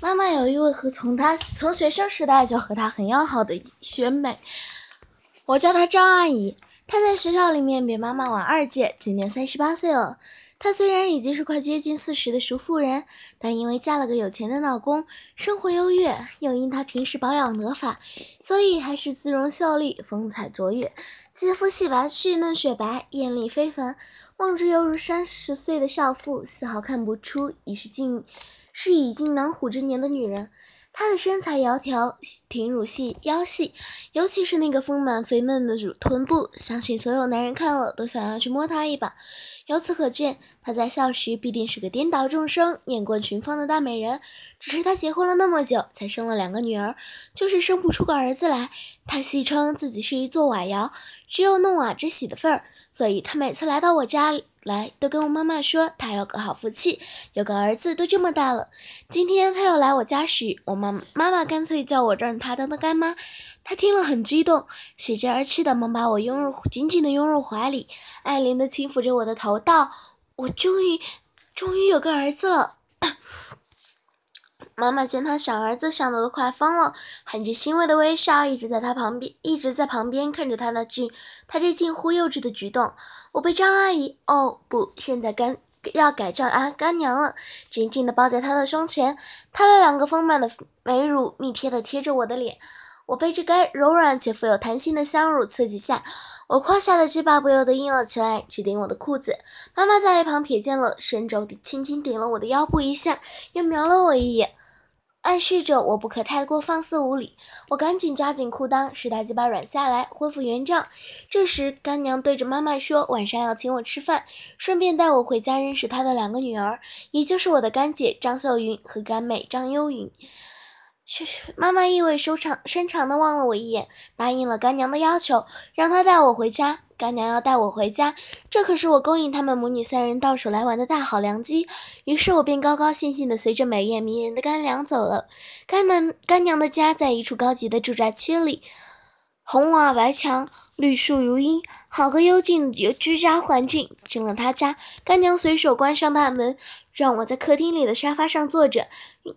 妈妈有一位和从她从学生时代就和她很要好的学妹，我叫她张阿姨。她在学校里面比妈妈晚二届，今年三十八岁了。她虽然已经是快接近四十的熟妇人，但因为嫁了个有钱的老公，生活优越，又因她平时保养得法，所以还是姿容秀丽，风采卓越，肌肤细白细嫩雪白，艳丽非凡，望之犹如三十岁的少妇，丝毫看不出已是近。是已经囊虎之年的女人，她的身材窈窕，挺乳细腰细，尤其是那个丰满肥嫩的乳臀部，相信所有男人看了都想要去摸她一把。由此可见，她在校时必定是个颠倒众生、艳冠群芳的大美人。只是她结婚了那么久，才生了两个女儿，就是生不出个儿子来。她戏称自己是一座瓦窑，只有弄瓦之喜的份儿，所以她每次来到我家。来，都跟我妈妈说，她有个好福气，有个儿子，都这么大了。今天她要来我家时，我妈妈妈干脆叫我让她当她干妈。她听了很激动，喜极而泣的忙把我拥入紧紧的拥入怀里，爱怜的轻抚着我的头，道：“我终于，终于有个儿子了。”妈妈见他想儿子想的都快疯了，含着欣慰的微笑，一直在他旁边，一直在旁边看着他那近，他这近乎幼稚的举动。我被张阿姨，哦不，现在干要改叫阿干娘了，紧紧地抱在他的胸前，他的两个丰满的美乳密贴地贴着我的脸。我被这该柔软且富有弹性的香乳刺激下，我胯下的鸡巴不由得硬了起来，直顶我的裤子。妈妈在一旁瞥见了，伸手轻轻顶了我的腰部一下，又瞄了我一眼。暗示着我不可太过放肆无礼，我赶紧加紧裤裆，使大鸡巴软下来，恢复原状。这时，干娘对着妈妈说：“晚上要请我吃饭，顺便带我回家认识她的两个女儿，也就是我的干姐张秀云和干妹张幽云。”嘘妈妈意味深长深长地望了我一眼，答应了干娘的要求，让她带我回家。干娘要带我回家，这可是我勾引他们母女三人到手来玩的大好良机。于是我便高高兴兴地随着美艳迷人的干娘走了。干娘干娘的家在一处高级的住宅区里，红瓦白墙。绿树如茵，好个幽静的居家环境。进了他家，干娘随手关上大门，让我在客厅里的沙发上坐着，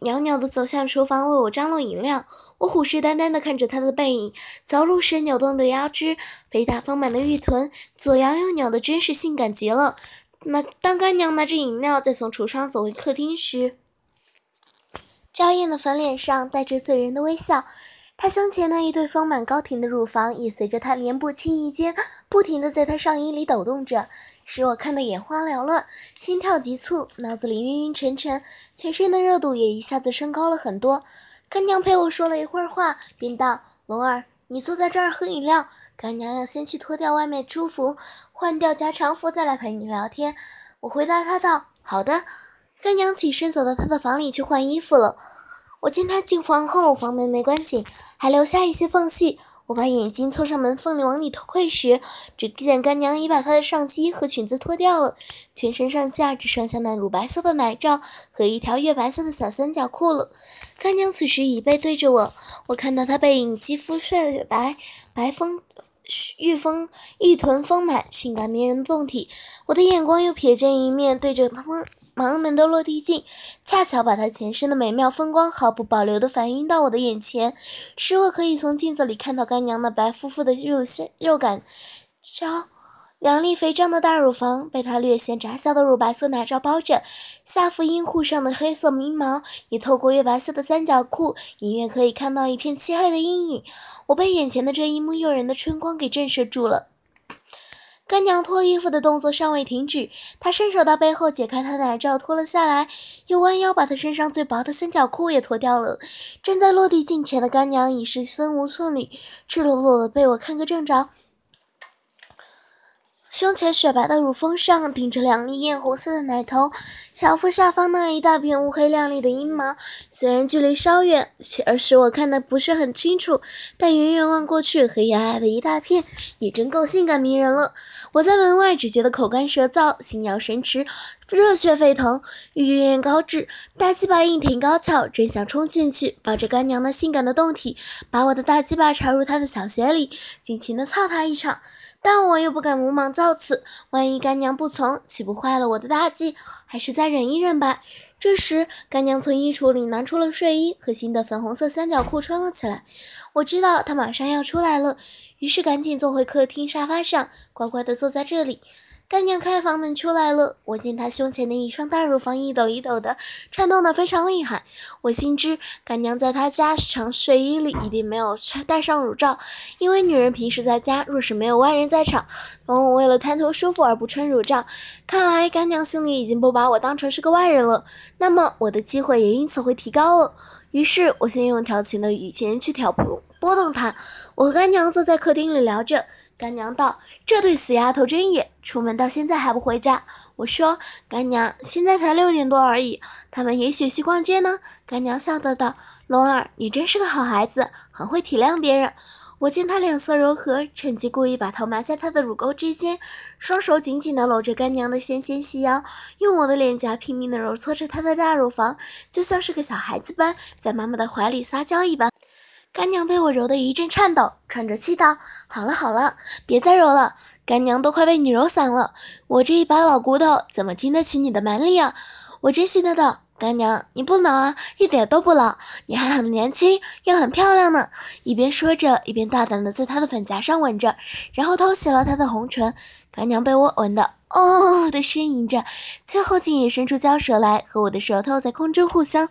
袅袅地走向厨房为我张罗饮料。我虎视眈眈地看着她的背影，走路时扭动的腰肢，肥大丰满的玉臀，左摇右扭的真是性感极了。那当干娘拿着饮料再从橱窗走回客厅时，娇艳的粉脸上带着醉人的微笑。她胸前那一对丰满高挺的乳房也随着她连步轻移间，不停地在她上衣里抖动着，使我看得眼花缭乱，心跳急促，脑子里晕晕沉沉，全身的热度也一下子升高了很多。干娘陪我说了一会儿话，便道：“龙儿，你坐在这儿喝饮料，干娘要先去脱掉外面初服，换掉加长服，再来陪你聊天。”我回答她道：“好的。”干娘起身走到她的房里去换衣服了。我见她进房后，房门没关紧，还留下一些缝隙。我把眼睛凑上门缝里往里偷窥时，只见干娘已把她的上衣和裙子脱掉了，全身上下只剩下那乳白色的奶罩和一条月白色的小三角裤了。干娘此时已背对着我，我看到她背影，肌肤雪白，白丰玉丰玉臀丰满，性感迷人的胴体。我的眼光又瞥见一面对着方。盲门的落地镜，恰巧把她前身的美妙风光毫不保留地反映到我的眼前，使我可以从镜子里看到干娘那白乎乎的肉线、肉感、娇、两粒肥胀的大乳房被她略显窄小的乳白色奶罩包着，下腹阴户上的黑色迷毛也透过月白色的三角裤，隐约可以看到一片漆黑的阴影。我被眼前的这一幕诱人的春光给震慑住了。干娘脱衣服的动作尚未停止，她伸手到背后解开她奶罩，脱了下来，又弯腰把她身上最薄的三角裤也脱掉了。站在落地镜前的干娘已是身无寸缕，赤裸裸的被我看个正着。胸前雪白的乳峰上顶着两粒艳红色的奶头，小腹下方那一大片乌黑亮丽的阴毛，虽然距离稍远，而使我看得不是很清楚，但远远望过去，黑压压的一大片，也真够性感迷人了。我在门外只觉得口干舌燥，心摇神驰，热血沸腾，欲焰高炽，大鸡巴硬挺高翘，真想冲进去抱着干娘那性感的胴体，把我的大鸡巴插入她的小穴里，尽情的操她一场。但我又不敢鲁莽造次，万一干娘不从，岂不坏了我的大计？还是再忍一忍吧。这时，干娘从衣橱里拿出了睡衣和新的粉红色三角裤穿了起来。我知道她马上要出来了，于是赶紧坐回客厅沙发上，乖乖地坐在这里。干娘开房门出来了，我见她胸前的一双大乳房一抖一抖的，颤动得非常厉害。我心知干娘在她家常睡衣里一定没有戴上乳罩，因为女人平时在家若是没有外人在场，往往为了贪图舒服而不穿乳罩。看来干娘心里已经不把我当成是个外人了，那么我的机会也因此会提高了。于是，我先用调情的语气去挑拨拨动她。我和干娘坐在客厅里聊着。干娘道：“这对死丫头真野，出门到现在还不回家。”我说：“干娘，现在才六点多而已，他们也许去逛街呢。”干娘笑着道：“龙儿，你真是个好孩子，很会体谅别人。”我见她脸色柔和，趁机故意把头埋在她的乳沟之间，双手紧紧地搂着干娘的纤纤细腰，用我的脸颊拼命地揉搓着她的大乳房，就像是个小孩子般在妈妈的怀里撒娇一般。干娘被我揉得一阵颤抖，喘着气道：“好了好了，别再揉了，干娘都快被你揉散了。我这一把老骨头怎么经得起你的蛮力啊？”我真心的道：“干娘，你不老啊，一点都不老，你还很年轻，又很漂亮呢。”一边说着，一边大胆的在她的粉颊上吻着，然后偷袭了她的红唇。干娘被我吻得哦的呻吟着，最后竟也伸出娇舌来，和我的舌头在空中互相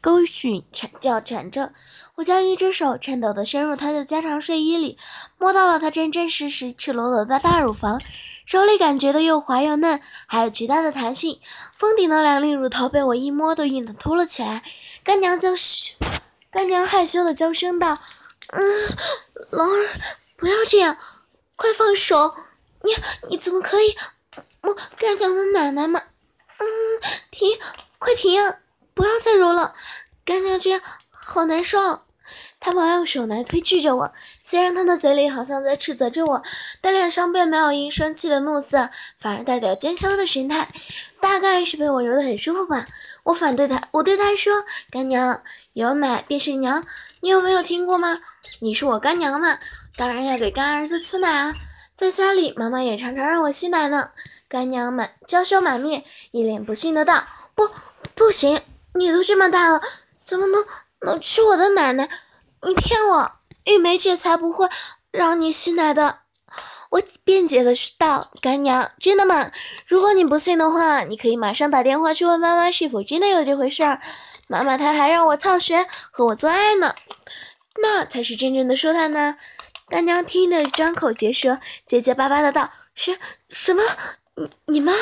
勾吮、缠叫缠着。我将一只手颤抖地伸入她的家常睡衣里，摸到了她真真实实赤裸裸的大乳房，手里感觉的又滑又嫩，还有极大的弹性。封顶的两粒乳头被我一摸都硬得凸了起来。干娘娇羞，干娘害羞的娇声道：“嗯，龙儿，不要这样，快放手！你你怎么可以摸干娘的奶奶嘛？嗯，停，快停啊！不要再揉了，干娘这样好难受。”他忙用手来推拒着我，虽然他的嘴里好像在斥责着我，但脸上并没有因生气的怒色，反而带点奸笑的神态，大概是被我揉得很舒服吧。我反对他，我对他说：“干娘，有奶便是娘，你有没有听过吗？你是我干娘嘛，当然要给干儿子吃奶啊。在家里，妈妈也常常让我吸奶呢。”干娘满娇羞满面，一脸不信的道：“不，不行，你都这么大了，怎么能能吃我的奶奶？”你骗我，玉梅姐才不会让你吸奶的。我辩解的道：“干娘，真的吗？如果你不信的话，你可以马上打电话去问妈妈是否真的有这回事儿。妈妈她还让我操学和我做爱呢，那才是真正的舒坦呢。”干娘听得张口结舌，结结巴巴的道：“什什么？你你妈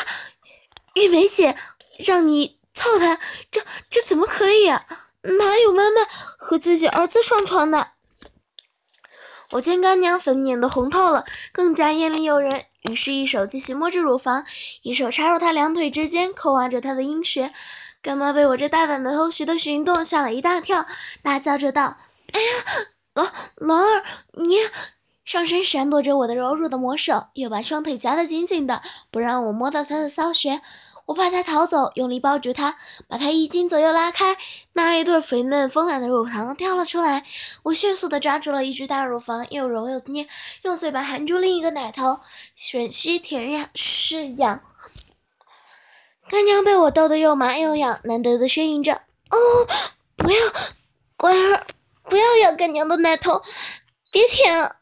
玉梅姐让你操她？这这怎么可以啊？”哪有妈妈和自己儿子上床的？我见干娘粉脸都红透了，更加艳丽诱人，于是，一手继续摸着乳房，一手插入她两腿之间，抠挖着她的阴穴。干妈被我这大胆的偷袭的行动吓了一大跳，大叫着道：“哎呀，龙龙儿，你！”上身闪躲着我的柔弱的魔手，又把双腿夹得紧紧的，不让我摸到他的骚穴。我怕他逃走，用力抱住他，把他一惊左右拉开，那一对肥嫩丰满的乳房掉了出来。我迅速地抓住了一只大乳房，又揉又捏，用嘴巴含住另一个奶头，吮吸舔染是痒。干娘被我逗得又麻又痒，难得的呻吟着：“哦，不要，乖儿，不要咬干娘的奶头，别舔啊！”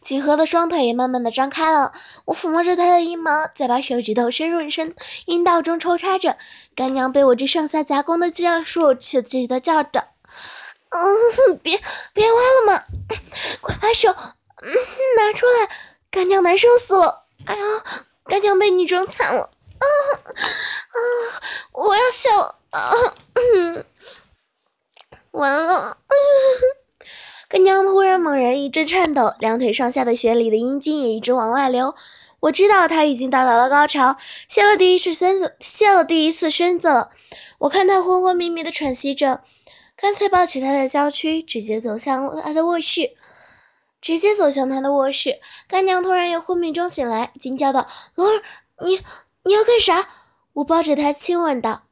几何的双腿也慢慢的张开了，我抚摸着她的阴毛，再把手指头深入深阴道中抽插着。干娘被我这上下夹攻的技术刺激的叫着：“嗯，别别挖了嘛，快把手嗯拿出来！干娘难受死了！哎呀，干娘被你整惨了！啊啊，我要笑了！啊，嗯，完了！” 干娘突然猛然一阵颤抖，两腿上下的血里的阴茎也一直往外流。我知道她已经达到了高潮，泄了第一次身子，泄了第一次身子了。我看她昏昏迷迷的喘息着，干脆抱起她的娇躯，直接走向她的卧室，直接走向她的卧室。干娘突然由昏迷中醒来，惊叫道：“龙儿，你你要干啥？”我抱着她亲吻道：“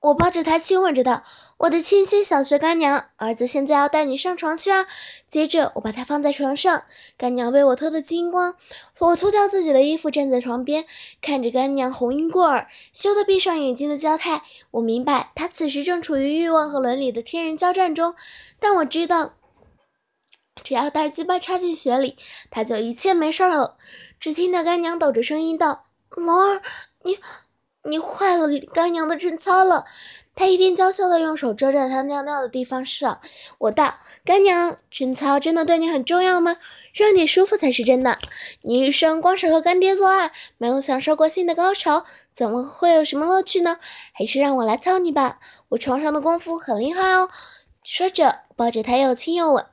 我抱着他亲吻着道：“我的亲亲小学干娘，儿子现在要带你上床去啊！”接着我把他放在床上，干娘被我脱得精光，我脱掉自己的衣服站在床边，看着干娘红晕过耳，羞得闭上眼睛的娇态。我明白她此时正处于欲望和伦理的天人交战中，但我知道，只要大鸡巴插进血里，他就一切没事了。只听到干娘抖着声音道：“龙儿，你……”你坏了干娘的贞操了！他一边娇羞的用手遮着他尿尿的地方上。我道：“干娘，贞操真的对你很重要吗？让你舒服才是真的。你一生光是和干爹做爱，没有享受过性的高潮，怎么会有什么乐趣呢？还是让我来操你吧，我床上的功夫很厉害哦。”说着，抱着他又亲又吻。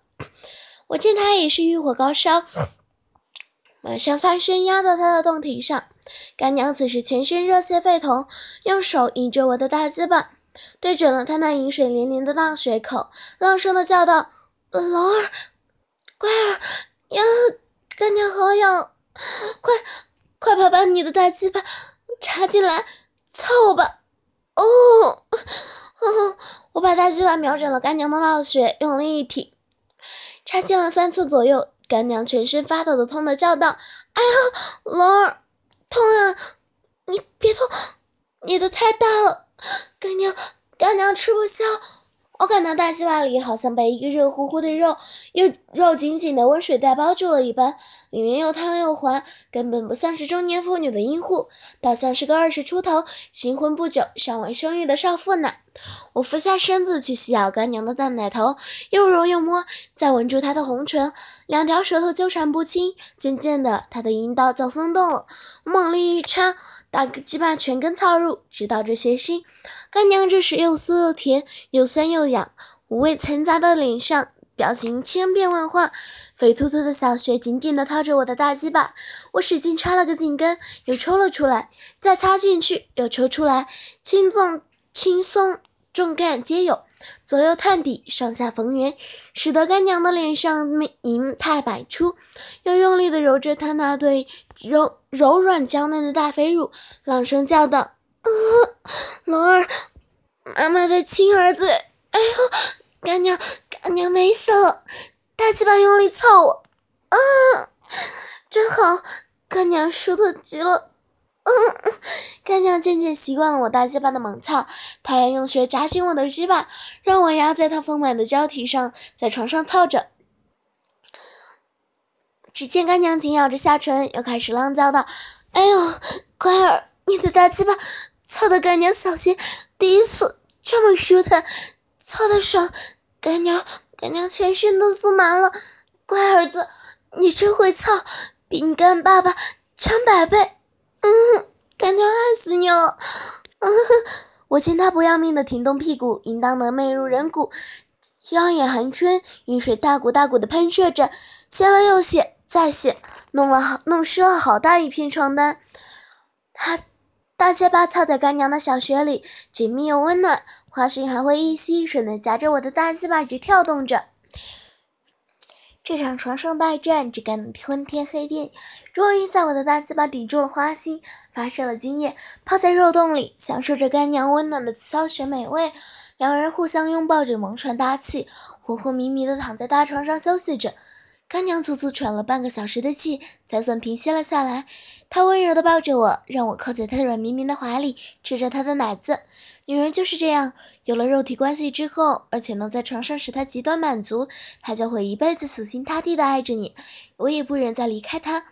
我见他也是欲火高烧，马上翻身压到他的洞体上。干娘此时全身热血沸腾，用手引着我的大鸡巴，对准了他那饮水连连的大水口，浪声的叫道：“龙儿，乖儿，呀，干娘好痒，快，快把把你的大鸡巴插进来，操我吧！”哦，哦我把大鸡巴瞄准了干娘的老穴，用力一挺，插进了三寸左右。干娘全身发抖的痛的叫道：“哎呀，龙儿！”痛啊！你别痛，你的太大了，干娘，干娘吃不消。我感到大鸡巴里好像被一个热乎乎的肉又肉紧紧的温水袋包住了一般，里面又烫又滑，根本不像是中年妇女的阴户，倒像是个二十出头、新婚不久、尚未生育的少妇呢。我俯下身子去吸咬干娘的大奶头，又揉又摸，再吻住她的红唇，两条舌头纠缠不清。渐渐的，她的阴道就松动了，猛力一插，大鸡巴全根操入，直到这血腥。干娘这时又酥又甜，又酸又痒，五味掺杂的脸上，表情千变万化，肥秃秃的小穴紧紧地套着我的大鸡巴，我使劲插了个紧根，又抽了出来，再插进去，又抽出来，轻重轻松。重干皆有，左右探底，上下逢源，使得干娘的脸上银态百出。又用力地揉着她那对柔柔软娇嫩的大肥乳，朗声叫道：“啊龙儿，妈妈的亲儿子！哎呦，干娘，干娘美死了！大鸡巴用力操我，啊，真好，干娘舒坦极了。”嗯，干娘渐渐习惯了我大鸡巴的猛操，她也用穴夹紧我的鸡巴，让我压在她丰满的娇体上，在床上操着。只见干娘紧咬着下唇，又开始浪叫道：“哎呦，乖儿，你的大鸡巴操的干娘小穴第一次这么舒坦，操的爽，干娘干娘全身都酥麻了。乖儿子，你真会操，比你干爸爸强百倍。”嗯，干娘爱死你了！嗯，我见他不要命的挺动屁股，应当能媚入人骨，腰眼含春，雨水大股大股的喷射着，泄了又泄，再泄，弄了好弄湿了好大一片床单。他大结巴操在干娘的小穴里，紧密又温暖，花心还会一吸一吮的夹着我的大鸡巴直跳动着。这场床上大战只干得昏天黑地，终于在我的大鸡巴抵住了花心，发射了精液，泡在肉洞里，享受着干娘温暖的骚血美味。两人互相拥抱着，蒙喘大气，昏昏迷迷的躺在大床上休息着。干娘足足喘了半个小时的气，才算平息了下来。她温柔的抱着我，让我靠在她软绵绵的怀里，吃着他的奶子。女人就是这样，有了肉体关系之后，而且能在床上使她极端满足，她就会一辈子死心塌地的爱着你。我也不忍再离开她。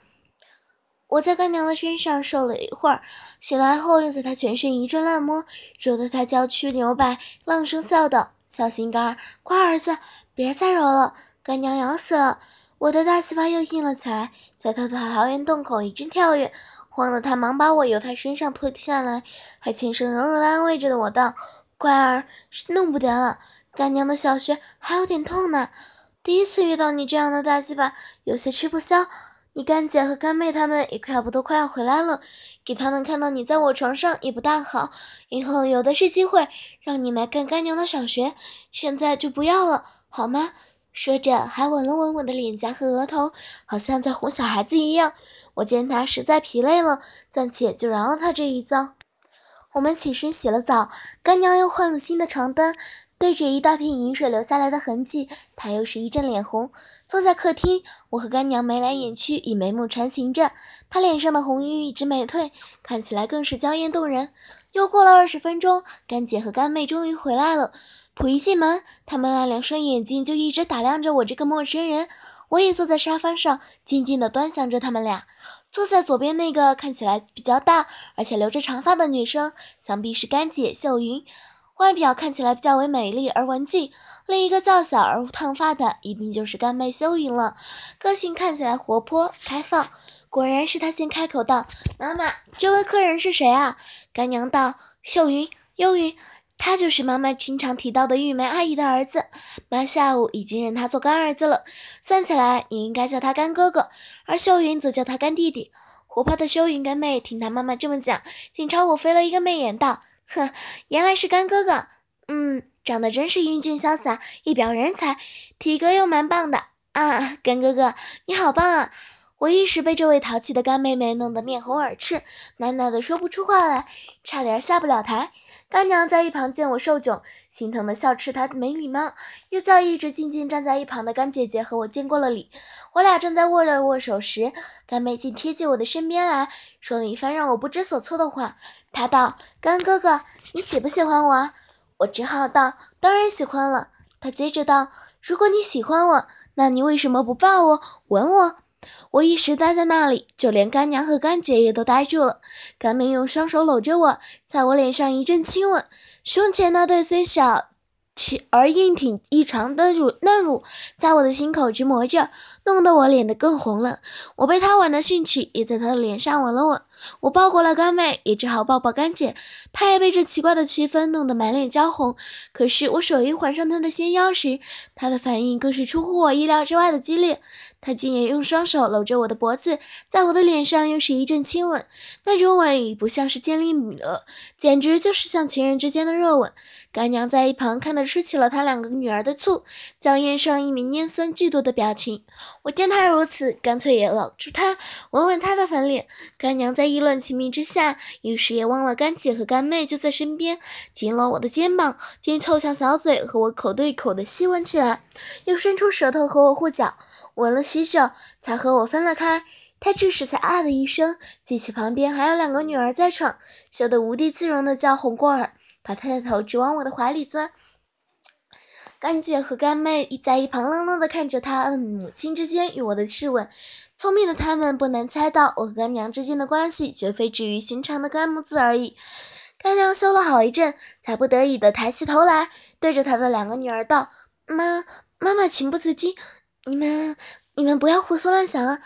我在干娘的身上受了一会儿，醒来后又在她全身一阵乱摸，揉得她娇躯扭摆，浪声笑道：“小心肝儿，乖儿子，别再揉了，干娘痒死了。”我的大鸡巴又硬了起来，在她的桃源洞口一阵跳跃。慌得他忙把我由他身上脱下来，还轻声柔柔的安慰着我道：“乖儿，弄不得了，干娘的小穴还有点痛呢。第一次遇到你这样的大鸡巴，有些吃不消。你干姐和干妹他们也差不多快要回来了，给他们看到你在我床上也不大好。以后有的是机会让你来干干娘的小穴，现在就不要了，好吗？”说着还吻了吻我的脸颊和额头，好像在哄小孩子一样。我见他实在疲累了，暂且就饶了他这一遭。我们起身洗了澡，干娘又换了新的床单，对着一大片饮水流下来的痕迹，她又是一阵脸红。坐在客厅，我和干娘眉来眼去，以眉目传情着，她脸上的红晕一直没退，看起来更是娇艳动人。又过了二十分钟，干姐和干妹终于回来了。甫一进门，他们那两双眼睛就一直打量着我这个陌生人。我也坐在沙发上，静静地端详着他们俩。坐在左边那个看起来比较大，而且留着长发的女生，想必是干姐秀云，外表看起来较为美丽而文静。另一个较小而烫发的，一定就是干妹秀云了，个性看起来活泼开放。果然是她先开口道：“妈妈，这位客人是谁啊？”干娘道：“秀云，幽云。”他就是妈妈经常提到的玉梅阿姨的儿子，妈下午已经认他做干儿子了，算起来也应该叫他干哥哥，而秀云则叫他干弟弟。活泼的秀云干妹听他妈妈这么讲，竟朝我飞了一个媚眼，道：“哼，原来是干哥哥，嗯，长得真是英俊潇洒，一表人才，体格又蛮棒的啊，干哥哥你好棒啊！”我一时被这位淘气的干妹妹弄得面红耳赤，喃喃的说不出话来，差点下不了台。干娘在一旁见我受窘，心疼的笑斥她没礼貌，又叫一直静静站在一旁的干姐姐和我见过了礼。我俩正在握着握手时，干妹竟贴近我的身边来说了一番让我不知所措的话。她道：“干哥哥，你喜不喜欢我？”我只好道：“当然喜欢了。”她接着道：“如果你喜欢我，那你为什么不抱我、吻我？”我一时呆在那里，就连干娘和干姐也都呆住了。干妹用双手搂着我，在我脸上一阵亲吻，胸前那对虽小。而硬挺异常的乳嫩乳，在我的心口直磨着，弄得我脸得更红了。我被她吻的兴趣，也在她的脸上吻了吻。我抱过了干妹，也只好抱抱干姐。她也被这奇怪的气氛弄得满脸娇红。可是我手一环上她的纤腰时，她的反应更是出乎我意料之外的激烈。她竟也用双手搂着我的脖子，在我的脸上又是一阵亲吻。那种吻已不像是建立米了，简直就是像情人之间的热吻。干娘在一旁看得吃起了她两个女儿的醋，娇艳上一抿拈酸嫉妒的表情。我见她如此，干脆也搂住她，吻吻她的粉脸。干娘在议论情迷之下，一时也忘了干姐和干妹就在身边，紧搂我的肩膀，竟凑向小嘴和我口对口的吸吻起来，又伸出舌头和我护脚，吻了许久，才和我分了开。她这时才啊的一声，记起旁边还有两个女儿在场，羞得无地自容的叫红过耳把。他抬头直往我的怀里钻，干姐和干妹在一旁愣愣地看着他母亲之间与我的质问。聪明的他们不难猜到，我和干娘之间的关系绝非止于寻常的干母子而已。干娘羞了好一阵，才不得已的抬起头来，对着她的两个女儿道：“妈，妈妈情不自禁，你们，你们不要胡思乱想啊。”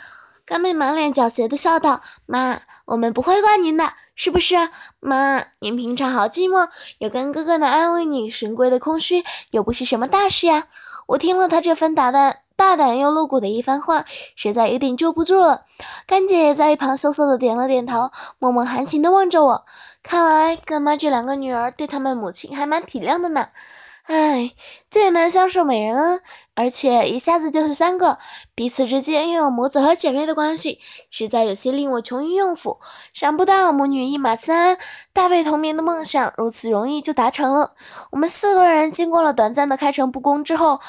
干妹满脸狡黠的笑道：“妈，我们不会怪您的。”是不是啊妈？您平常好寂寞，有干哥哥来安慰你，神龟的空虚又不是什么大事呀。我听了他这番大胆、大胆又露骨的一番话，实在有点坐不住了。干姐也在一旁羞涩的点了点头，默默含情的望着我。看来干妈这两个女儿对他们母亲还蛮体谅的呢。唉，最难相守美人恩，而且一下子就是三个，彼此之间又有母子和姐妹的关系，实在有些令我穷于应付。想不到母女一马三，大被同眠的梦想如此容易就达成了。我们四个人经过了短暂的开诚布公之后，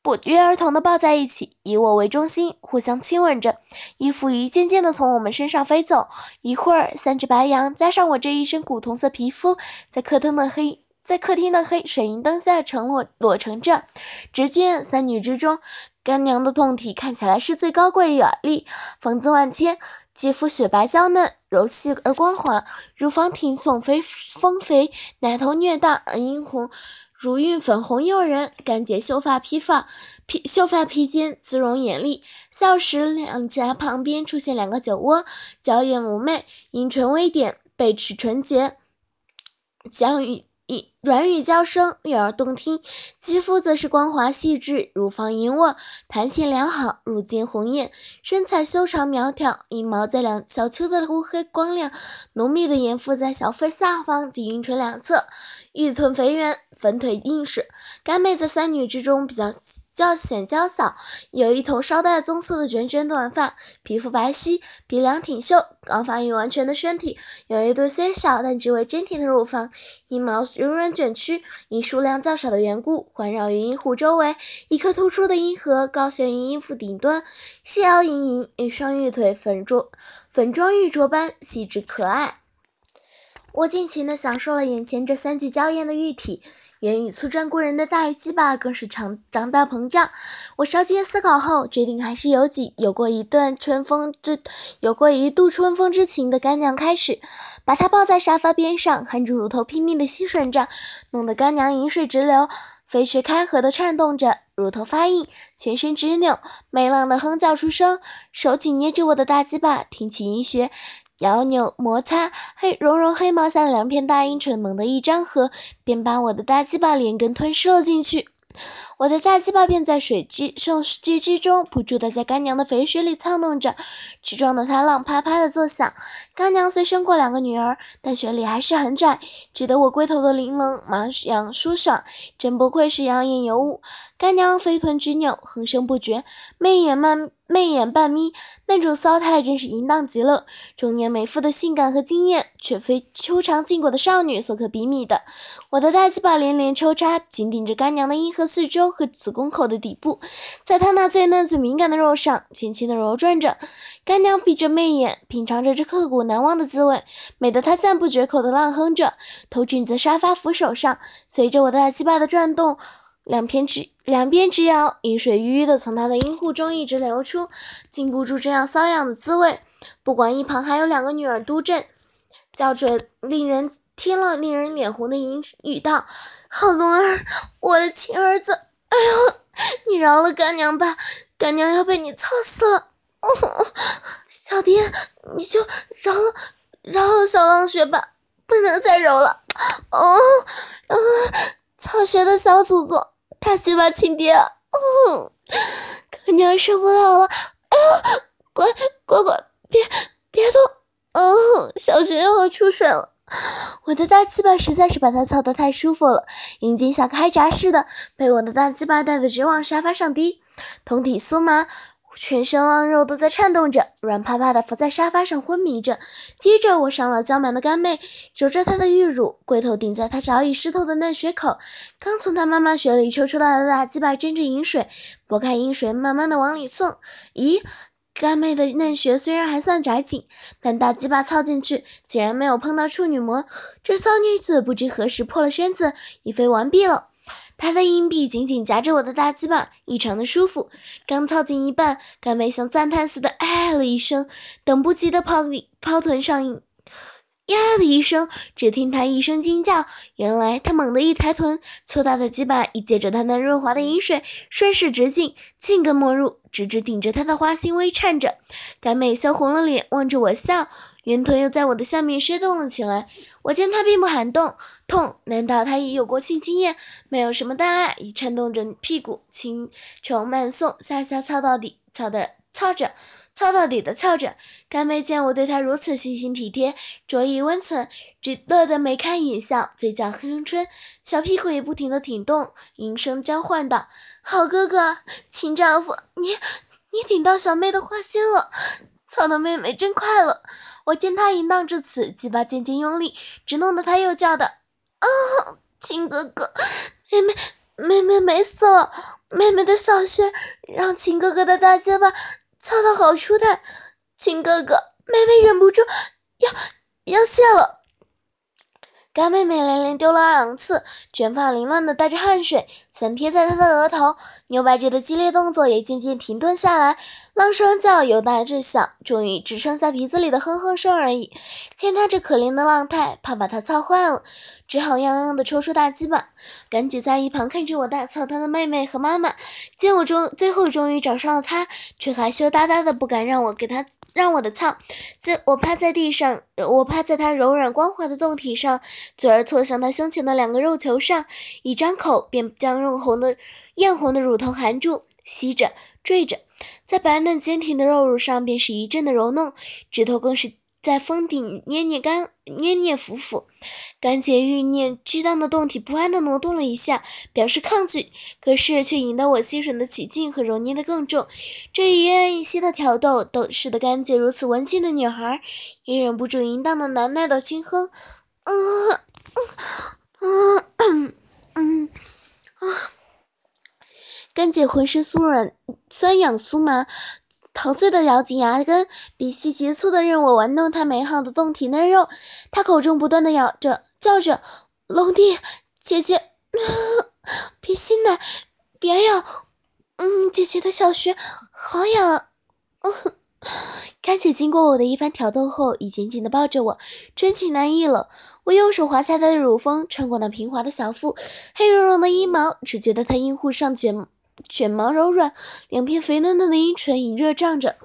不约而同的抱在一起，以我为中心，互相亲吻着。衣服一件件的从我们身上飞走，一会儿，三只白羊加上我这一身古铜色皮肤，在客厅的黑。在客厅的黑水银灯下，成裸裸成着。只见三女之中，干娘的胴体看起来是最高贵雅丽，风姿万千，肌肤雪白娇嫩，柔细而光滑，乳房挺耸肥丰肥，奶头略大而殷红，乳晕粉红诱人。干姐秀发披发，披秀发披肩，姿容艳丽，笑时两颊旁边出现两个酒窝，娇艳妩媚，阴唇微点，背齿纯洁，将与。软语娇声，悦耳动听；肌肤则是光滑细致，乳房盈握，弹性良好，乳尖红艳，身材修长苗条，阴毛在两小丘的乌黑光亮，浓密的眼腹在小腹下方及阴唇两侧，玉臀肥圆，粉腿硬实。干妹在三女之中比较较显娇小，有一头稍带棕色的卷卷短发，皮肤白皙，鼻梁挺秀，刚发育完全的身体，有一对虽小但极为坚挺的乳房，阴毛柔软卷曲，因数量较少的缘故，环绕于阴户周围，一颗突出的阴核高悬于阴腹顶端，细腰盈盈，一双玉腿粉着粉妆玉琢般细致可爱。我尽情地享受了眼前这三具娇艳的玉体。圆与粗壮过人的大鱼鸡巴更是长长大膨胀。我稍经思考后，决定还是有几有过一段春风之有过一度春风之情的干娘开始，把她抱在沙发边上，含着乳头拼命的吸吮着，弄得干娘饮水直流，飞穴开合的颤动着，乳头发硬，全身直扭，美浪的哼叫出声，手紧捏着我的大鸡巴，挺起阴穴。摇扭摩擦，黑绒绒黑毛下的两片大阴唇猛地一张合，便把我的大鸡巴连根吞噬了进去。我的大鸡巴便在水机受机机中不住的在干娘的肥水里操弄着，直撞得它浪啪啪的作响。干娘虽生过两个女儿，但学历还是很窄，只得我龟头的玲珑麻痒舒爽，真不愧是养眼尤物。干娘飞臀直扭，哼声不绝，媚眼慢。媚眼半眯，那种骚态真是淫荡极了。中年美妇的性感和惊艳，却非初尝禁果的少女所可比拟的。我的大鸡巴连连抽插，紧顶着干娘的阴核四周和子宫口的底部，在她那最嫩最敏感的肉上轻轻的揉转着。干娘闭着媚眼，品尝着这刻骨难忘的滋味，美得他赞不绝口的浪哼着，头枕在沙发扶手上，随着我大鸡巴的转动。两片直两边直摇，饮水郁郁的从他的阴户中一直流出，禁不住这样瘙痒的滋味。不管一旁还有两个女儿督阵，叫着令人听了令人脸红的淫语道：“好龙儿，我的亲儿子，哎呦，你饶了干娘吧，干娘要被你操死了。哦，小爹，你就饶了饶了小浪雪吧，不能再揉了。哦，嗯。”草学的小祖宗，他喜欢亲爹，嗯，干娘受不了了，哎呦，乖乖乖，别别动，嗯，小学要出水了，我的大鸡巴实在是把他操得太舒服了，阴茎像开闸似的，被我的大鸡巴带得直往沙发上滴，通体酥麻。全身浪肉都在颤动着，软趴趴的伏在沙发上昏迷着。接着，我上了娇蛮的干妹，揉着她的玉乳，龟头顶在她早已湿透的嫩穴口，刚从她妈妈穴里抽出来的大鸡巴沾着饮水，拨开阴水，慢慢的往里送。咦，干妹的嫩穴虽然还算窄紧，但大鸡巴操进去，竟然没有碰到处女膜。这骚女子不知何时破了身子，已非完毕了。他的硬币紧紧夹着我的大鸡巴，异常的舒服。刚操进一半，干妹像赞叹似的哎了一声，等不及的抛抛臀上瘾。呀的一声，只听他一声惊叫，原来他猛地一抬臀，粗大的鸡巴已借着他那润滑的饮水顺势直进，进根没入，直直顶着他的花心微颤着。甘美羞红了脸，望着我笑，圆臀又在我的下面扇动了起来。我见他并不喊动痛，难道他已有过性经验？没有什么大碍，已颤动着屁股，轻重慢送，下下操到底，操的操着。操到底的操着，干妹见我对她如此细心体贴，着意温存，只乐得眉开眼笑，嘴角哼春，小屁股也不停地挺动，音声交换道：“好哥哥，亲丈夫，你你顶到小妹的花心了，操的妹妹真快乐。”我见他淫荡至此，鸡巴渐渐用力，只弄得他又叫的：“啊，亲哥哥，妹妹妹妹美死了，妹妹的小穴让亲哥哥的大鸡巴。”操的好舒坦，亲哥哥，妹妹忍不住要要泄了。干妹妹连连丢了两次，卷发凌乱的带着汗水，散贴在她的额头，扭摆着的激烈动作也渐渐停顿下来。浪声叫由大至小，终于只剩下鼻子里的哼哼声而已。见他这可怜的浪态，怕把他操坏了。只好泱泱的抽出大鸡巴，赶紧在一旁看着我大操他的妹妹和妈妈。见我终最后终于找上了他，却害羞答答的不敢让我给他让我的操。最我趴在地上，我趴在他柔软光滑的胴体上，嘴儿凑向他胸前的两个肉球上，一张口便将肉红的艳红的乳头含住，吸着，坠着，在白嫩坚挺的肉乳上便是一阵的揉弄，指头更是。在峰顶捏捏干捏捏抚抚，干姐欲念激荡的动体不安地挪动了一下，表示抗拒，可是却引得我心神的起劲和揉捏的更重。这一言一息的挑逗，都使得干姐如此文静的女孩也忍不住淫荡的难耐的轻哼：“嗯嗯嗯嗯啊！”干姐浑身酥软、酸痒酥麻。陶醉的咬紧牙根，鼻息急促的任我玩弄他美好的胴体嫩肉。他口中不断的咬着，叫着：“龙弟，姐姐，别信奶，别咬，嗯，姐姐的小穴好痒。” 干姐经过我的一番挑逗后，已紧紧的抱着我，真情难抑了。我右手滑下她的乳峰，穿过那平滑的小腹，黑茸茸的阴毛，只觉得她阴户上卷。卷毛柔软，两片肥嫩嫩的阴唇隐热胀着，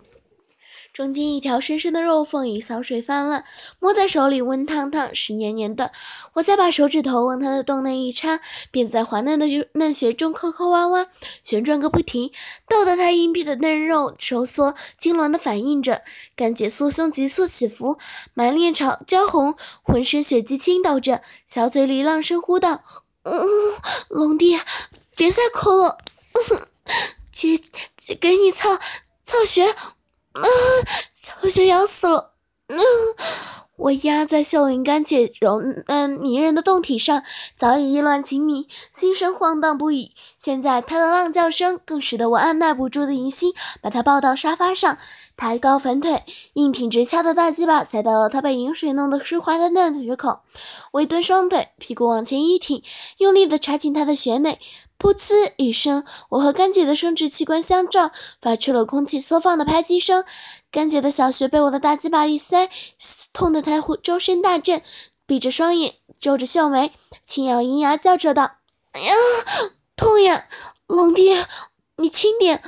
中间一条深深的肉缝已小水泛滥，摸在手里温烫烫，湿黏黏的。我再把手指头往他的洞内一插，便在滑嫩的嫩穴中抠抠挖挖，旋转个不停，逗得他阴蔽的嫩肉收缩，痉挛的反应着。干姐酥胸急速起伏，满脸潮娇红，浑身血迹倾倒着，小嘴里浪声呼道：“嗯，龙弟，别再哭了。”姐姐给你操操穴，啊，小穴痒死了。嗯，我压在秀云干姐柔嗯迷人的胴体上，早已意乱情迷，心神晃荡不已。现在她的浪叫声更使得我按耐不住的淫心，把她抱到沙发上，抬高粉腿，硬挺直翘的大鸡巴塞到了她被饮水弄得湿滑的嫩穴口。我一蹲双腿，屁股往前一挺，用力地插进她的穴内。噗呲一声，我和干姐的生殖器官相撞，发出了空气缩放的拍击声。干姐的小穴被我的大鸡巴一塞，痛得她周身大震，闭着双眼，皱着秀眉，轻咬银牙，叫着道：“哎呀，痛呀！龙弟，你轻点。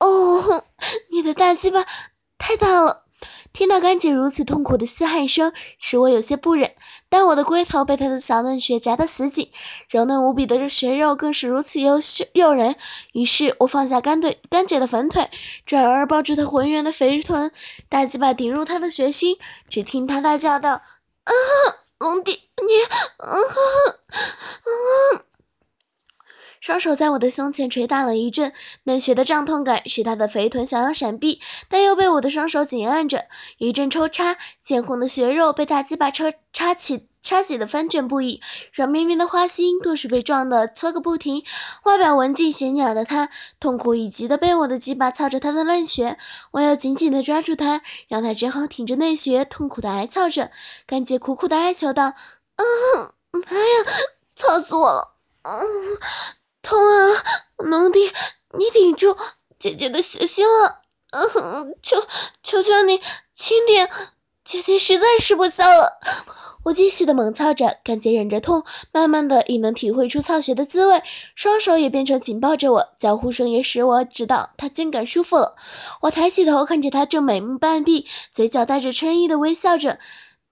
哦，你的大鸡巴太大了。”听到干姐如此痛苦的嘶喊声，使我有些不忍，但我的龟头被她的小嫩穴夹得死紧，柔嫩无比的穴肉更是如此诱诱人。于是我放下干腿干姐的粉腿，转而抱住她浑圆的肥臀，大鸡巴顶入她的穴心，只听她大叫道：“啊，龙弟，你，啊，啊！”双手在我的胸前捶打了一阵，嫩穴的胀痛感使他的肥臀想要闪避，但又被我的双手紧按着。一阵抽插，鲜红的血肉被大鸡巴抽插起，插起的翻卷不已，软绵绵的花心更是被撞得搓个不停。外表文静娴雅的他，痛苦以极的被我的鸡巴操着他的嫩穴，我要紧紧的抓住他，让他只好挺着嫩穴，痛苦的挨操着。干姐苦苦的哀求道：“嗯，哎呀，操死我了！”嗯。痛啊，龙弟，你顶住姐姐的血心了，嗯，求求求你轻点，姐姐实在吃不消了。我继续的猛操着，干姐忍着痛，慢慢的已能体会出操血的滋味，双手也变成紧抱着我，叫呼声也使我知道她竟感舒服了。我抬起头看着她正美目半闭，嘴角带着嗔意的微笑着。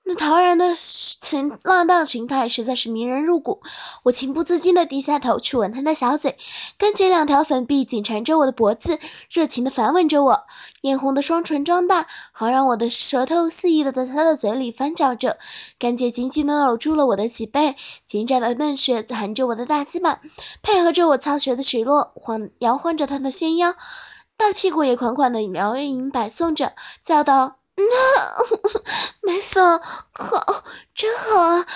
那陶然的情浪荡形态实在是迷人入骨，我情不自禁地低下头去吻他的小嘴，干姐两条粉臂紧缠着我的脖子，热情地反吻着我，艳红的双唇张大，好让我的舌头肆意地在她的嘴里翻搅着。干姐紧紧地搂住了我的脊背，紧窄的嫩穴含着我的大鸡巴，配合着我操学的起落，晃摇晃着她的纤腰，大屁股也款款地摇引摆送着，叫道。那 没事了，好，真好啊！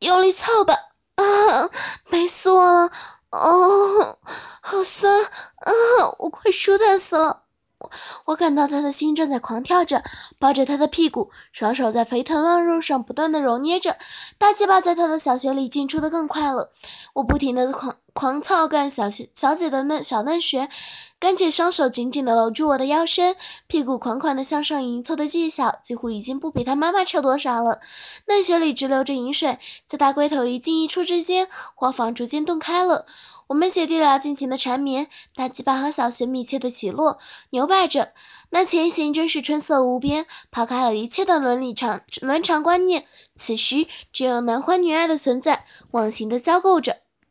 用力操吧，啊，美死我了！哦，好酸啊，我快舒坦死了。我感到他的心正在狂跳着，抱着他的屁股，双手在肥臀浪肉上不断的揉捏着，大鸡巴在他的小穴里进出的更快了。我不停的狂狂操干小穴小姐的嫩小嫩穴。干姐双手紧紧地搂住我的腰身，屁股款款地向上迎凑的技巧，几乎已经不比她妈妈差多少了。嫩穴里直流着饮水，在大龟头一进一出之间，花房逐渐洞开了。我们姐弟俩尽情的缠绵，大鸡巴和小穴密切的起落，扭摆着。那前行真是春色无边，抛开了一切的伦理常伦常观念，此时只有男欢女爱的存在，忘形的交媾着。